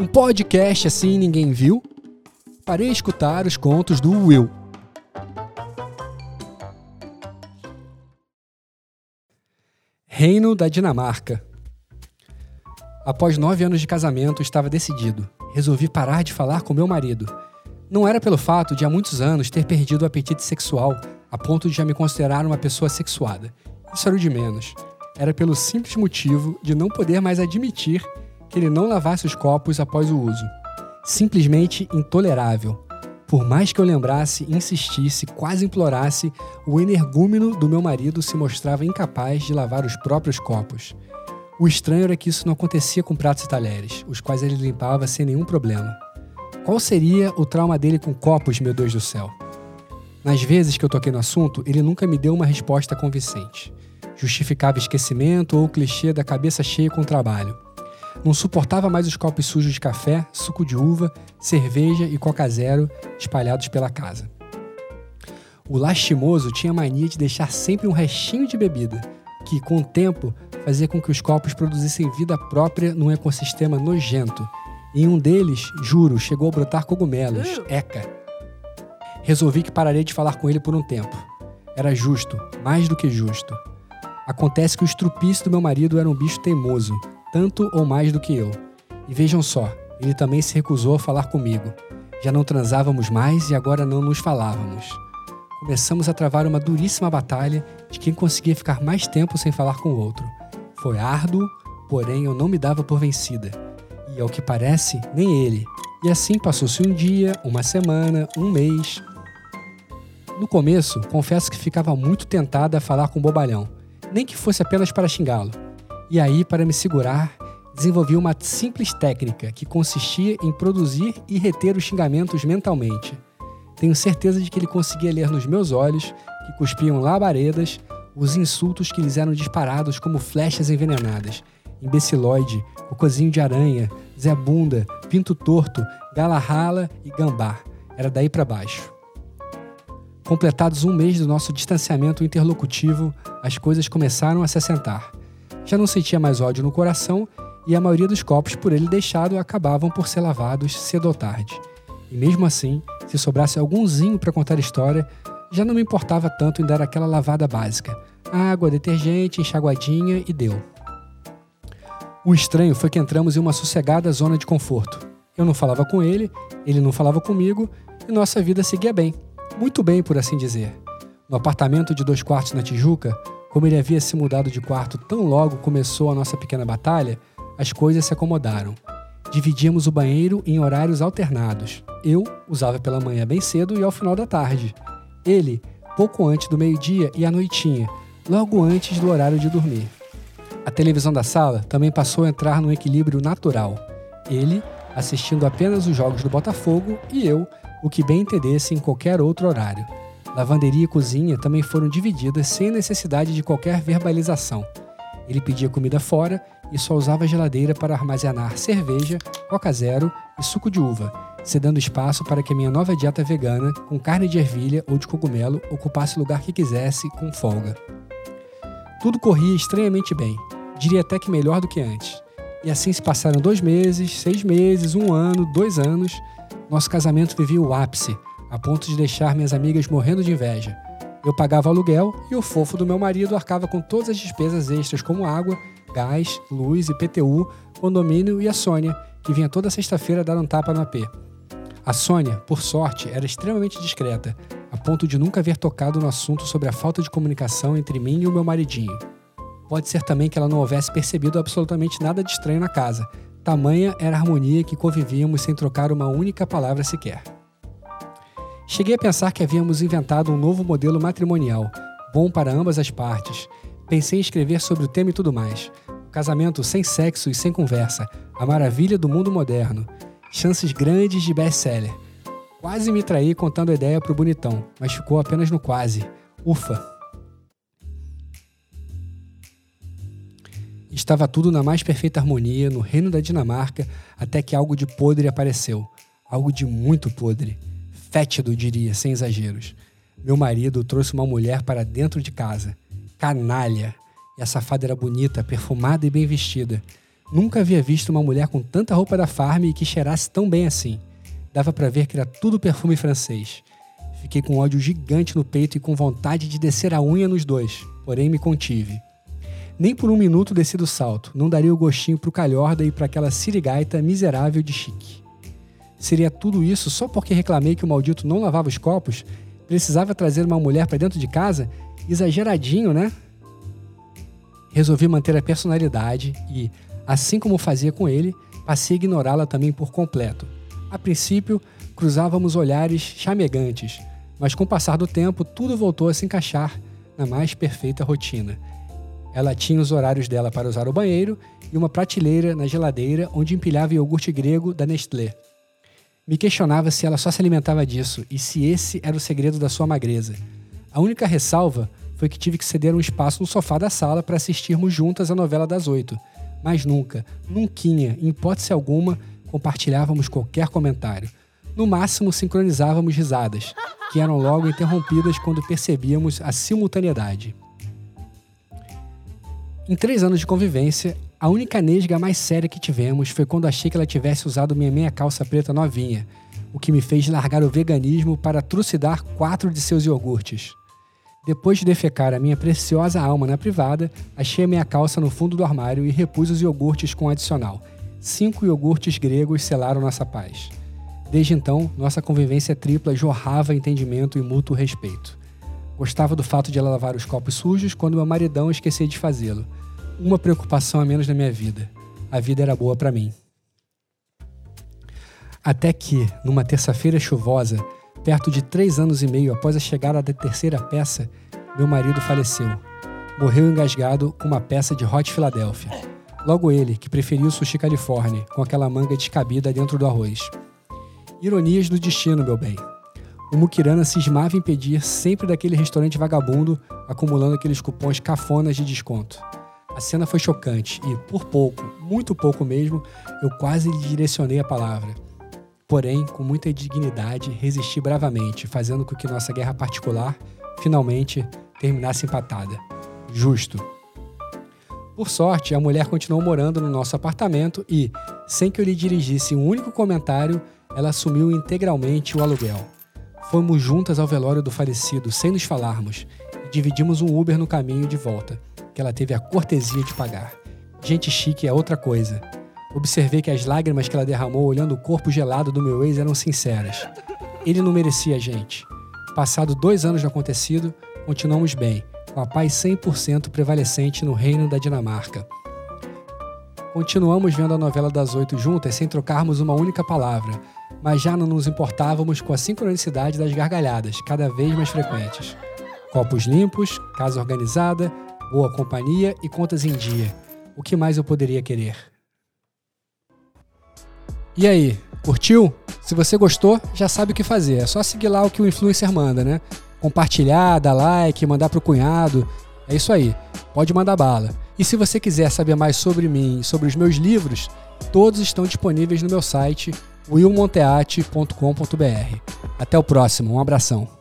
Um podcast assim ninguém viu? Parei a escutar os contos do Will. Reino da Dinamarca. Após nove anos de casamento, estava decidido. Resolvi parar de falar com meu marido. Não era pelo fato de há muitos anos ter perdido o apetite sexual a ponto de já me considerar uma pessoa sexuada. Isso era o de menos. Era pelo simples motivo de não poder mais admitir que ele não lavasse os copos após o uso. Simplesmente intolerável. Por mais que eu lembrasse, insistisse, quase implorasse, o energúmeno do meu marido se mostrava incapaz de lavar os próprios copos. O estranho era que isso não acontecia com pratos e talheres, os quais ele limpava sem nenhum problema. Qual seria o trauma dele com copos, meu Deus do céu? Nas vezes que eu toquei no assunto, ele nunca me deu uma resposta convincente. Justificava esquecimento ou clichê da cabeça cheia com o trabalho. Não suportava mais os copos sujos de café, suco de uva, cerveja e coca zero espalhados pela casa. O lastimoso tinha mania de deixar sempre um restinho de bebida, que, com o tempo, fazia com que os copos produzissem vida própria num ecossistema nojento. Em um deles, juro, chegou a brotar cogumelos, eca. Resolvi que pararia de falar com ele por um tempo. Era justo, mais do que justo. Acontece que o estrupício do meu marido era um bicho teimoso, tanto ou mais do que eu. E vejam só, ele também se recusou a falar comigo. Já não transávamos mais e agora não nos falávamos. Começamos a travar uma duríssima batalha de quem conseguia ficar mais tempo sem falar com o outro. Foi árduo, porém eu não me dava por vencida. E ao que parece, nem ele. E assim passou-se um dia, uma semana, um mês. No começo, confesso que ficava muito tentada a falar com o bobalhão, nem que fosse apenas para xingá-lo. E aí, para me segurar, desenvolvi uma simples técnica que consistia em produzir e reter os xingamentos mentalmente. Tenho certeza de que ele conseguia ler nos meus olhos, que cuspiam labaredas, os insultos que lhes eram disparados como flechas envenenadas. Imbeciloide, cocôzinho de aranha, Zé Bunda, Pinto Torto, Gala Rala e Gambá. Era daí para baixo. Completados um mês do nosso distanciamento interlocutivo, as coisas começaram a se assentar. Já não sentia mais ódio no coração e a maioria dos copos por ele deixado acabavam por ser lavados cedo ou tarde. E mesmo assim, se sobrasse algumzinho para contar a história, já não me importava tanto em dar aquela lavada básica. Água, detergente, enxaguadinha e deu. O estranho foi que entramos em uma sossegada zona de conforto. Eu não falava com ele, ele não falava comigo e nossa vida seguia bem. Muito bem, por assim dizer. No apartamento de dois quartos na Tijuca, como ele havia se mudado de quarto tão logo começou a nossa pequena batalha, as coisas se acomodaram. Dividíamos o banheiro em horários alternados. Eu usava pela manhã bem cedo e ao final da tarde. Ele, pouco antes do meio-dia e à noitinha, logo antes do horário de dormir. A televisão da sala também passou a entrar num equilíbrio natural. Ele, assistindo apenas os jogos do Botafogo, e eu, o que bem entendesse em qualquer outro horário. Lavanderia e cozinha também foram divididas sem necessidade de qualquer verbalização. Ele pedia comida fora e só usava a geladeira para armazenar cerveja, coca zero e suco de uva, cedendo espaço para que a minha nova dieta vegana, com carne de ervilha ou de cogumelo, ocupasse o lugar que quisesse, com folga. Tudo corria estranhamente bem, diria até que melhor do que antes. E assim se passaram dois meses, seis meses, um ano, dois anos. Nosso casamento vivia o ápice, a ponto de deixar minhas amigas morrendo de inveja. Eu pagava aluguel e o fofo do meu marido arcava com todas as despesas extras como água, gás, luz, IPTU, condomínio e a Sônia, que vinha toda sexta-feira dar um tapa no AP. A Sônia, por sorte, era extremamente discreta, a ponto de nunca haver tocado no assunto sobre a falta de comunicação entre mim e o meu maridinho. Pode ser também que ela não houvesse percebido absolutamente nada de estranho na casa, tamanha era a harmonia que convivíamos sem trocar uma única palavra sequer. Cheguei a pensar que havíamos inventado um novo modelo matrimonial, bom para ambas as partes. Pensei em escrever sobre o tema e tudo mais. Casamento sem sexo e sem conversa, a maravilha do mundo moderno. Chances grandes de best-seller. Quase me traí contando a ideia pro bonitão, mas ficou apenas no quase. Ufa! Estava tudo na mais perfeita harmonia no reino da Dinamarca até que algo de podre apareceu. Algo de muito podre fétido, diria, sem exageros. Meu marido trouxe uma mulher para dentro de casa. Canalha! E a safada era bonita, perfumada e bem vestida. Nunca havia visto uma mulher com tanta roupa da farm e que cheirasse tão bem assim. Dava para ver que era tudo perfume francês. Fiquei com ódio gigante no peito e com vontade de descer a unha nos dois, porém me contive. Nem por um minuto desci do salto, não daria o gostinho pro calhorda e para aquela sirigaita miserável de chique. Seria tudo isso só porque reclamei que o maldito não lavava os copos? Precisava trazer uma mulher para dentro de casa? Exageradinho, né? Resolvi manter a personalidade e, assim como fazia com ele, passei a ignorá-la também por completo. A princípio, cruzávamos olhares chamegantes, mas com o passar do tempo, tudo voltou a se encaixar na mais perfeita rotina. Ela tinha os horários dela para usar o banheiro e uma prateleira na geladeira onde empilhava iogurte grego da Nestlé. Me questionava se ela só se alimentava disso e se esse era o segredo da sua magreza. A única ressalva foi que tive que ceder um espaço no sofá da sala para assistirmos juntas a novela das oito. Mas nunca, nunca, em hipótese alguma, compartilhávamos qualquer comentário. No máximo, sincronizávamos risadas, que eram logo interrompidas quando percebíamos a simultaneidade. Em três anos de convivência, a única nesga mais séria que tivemos foi quando achei que ela tivesse usado minha meia calça preta novinha, o que me fez largar o veganismo para trucidar quatro de seus iogurtes. Depois de defecar a minha preciosa alma na privada, achei a minha calça no fundo do armário e repus os iogurtes com adicional. Cinco iogurtes gregos selaram nossa paz. Desde então, nossa convivência tripla jorrava entendimento e mútuo respeito. Gostava do fato de ela lavar os copos sujos quando meu maridão esquecia de fazê-lo. Uma preocupação a menos na minha vida. A vida era boa para mim. Até que, numa terça-feira chuvosa, perto de três anos e meio após a chegada da terceira peça, meu marido faleceu. Morreu engasgado com uma peça de Hot Philadelphia. Logo ele, que preferiu sushi California, com aquela manga descabida dentro do arroz. Ironias do destino, meu bem. O Mukirana cismava em pedir sempre daquele restaurante vagabundo, acumulando aqueles cupons cafonas de desconto. A cena foi chocante e, por pouco, muito pouco mesmo, eu quase lhe direcionei a palavra. Porém, com muita dignidade, resisti bravamente, fazendo com que nossa guerra particular, finalmente, terminasse empatada. Justo. Por sorte, a mulher continuou morando no nosso apartamento e, sem que eu lhe dirigisse um único comentário, ela assumiu integralmente o aluguel. Fomos juntas ao velório do falecido, sem nos falarmos, e dividimos um Uber no caminho de volta, que ela teve a cortesia de pagar. Gente chique é outra coisa. Observei que as lágrimas que ela derramou olhando o corpo gelado do meu ex eram sinceras. Ele não merecia a gente. Passado dois anos do acontecido, continuamos bem, com a paz 100% prevalecente no reino da Dinamarca. Continuamos vendo a novela das oito juntas sem trocarmos uma única palavra, mas já não nos importávamos com a sincronicidade das gargalhadas, cada vez mais frequentes. Copos limpos, casa organizada, boa companhia e contas em dia. O que mais eu poderia querer? E aí, curtiu? Se você gostou, já sabe o que fazer. É só seguir lá o que o influencer manda, né? Compartilhar, dar like, mandar pro cunhado. É isso aí. Pode mandar bala. E se você quiser saber mais sobre mim e sobre os meus livros, todos estão disponíveis no meu site willmonteate.com.br. Até o próximo. Um abração.